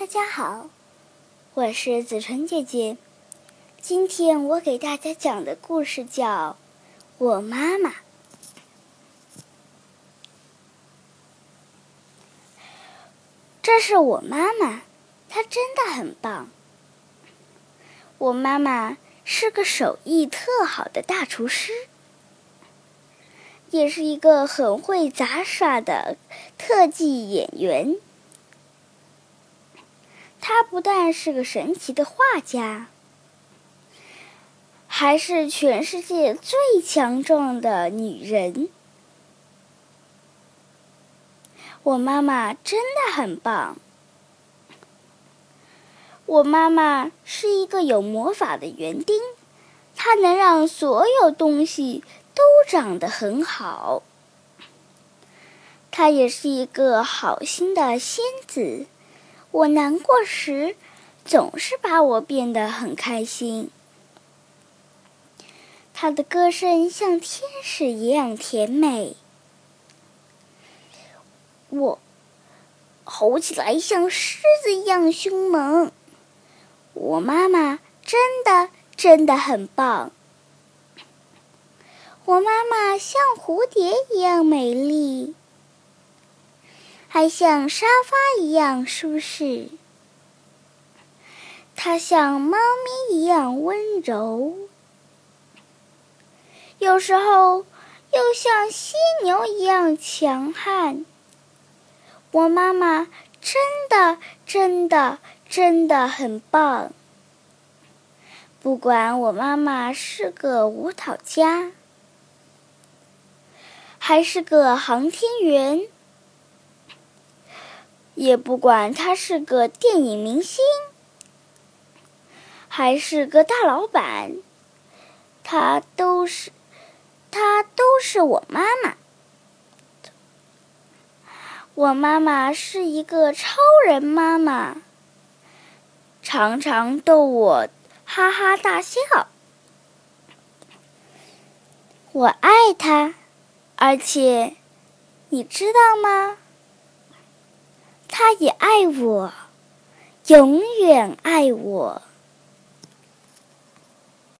大家好，我是子纯姐姐。今天我给大家讲的故事叫《我妈妈》。这是我妈妈，她真的很棒。我妈妈是个手艺特好的大厨师，也是一个很会杂耍的特技演员。她不但是个神奇的画家，还是全世界最强壮的女人。我妈妈真的很棒。我妈妈是一个有魔法的园丁，她能让所有东西都长得很好。她也是一个好心的仙子。我难过时，总是把我变得很开心。他的歌声像天使一样甜美，我吼起来像狮子一样凶猛。我妈妈真的真的很棒。我妈妈像蝴蝶一样美丽。还像沙发一样舒适，它像猫咪一样温柔，有时候又像犀牛一样强悍。我妈妈真的真的真的很棒。不管我妈妈是个舞蹈家，还是个航天员。也不管他是个电影明星，还是个大老板，他都是，他都是我妈妈。我妈妈是一个超人妈妈，常常逗我哈哈大笑。我爱她，而且，你知道吗？他也爱我，永远爱我。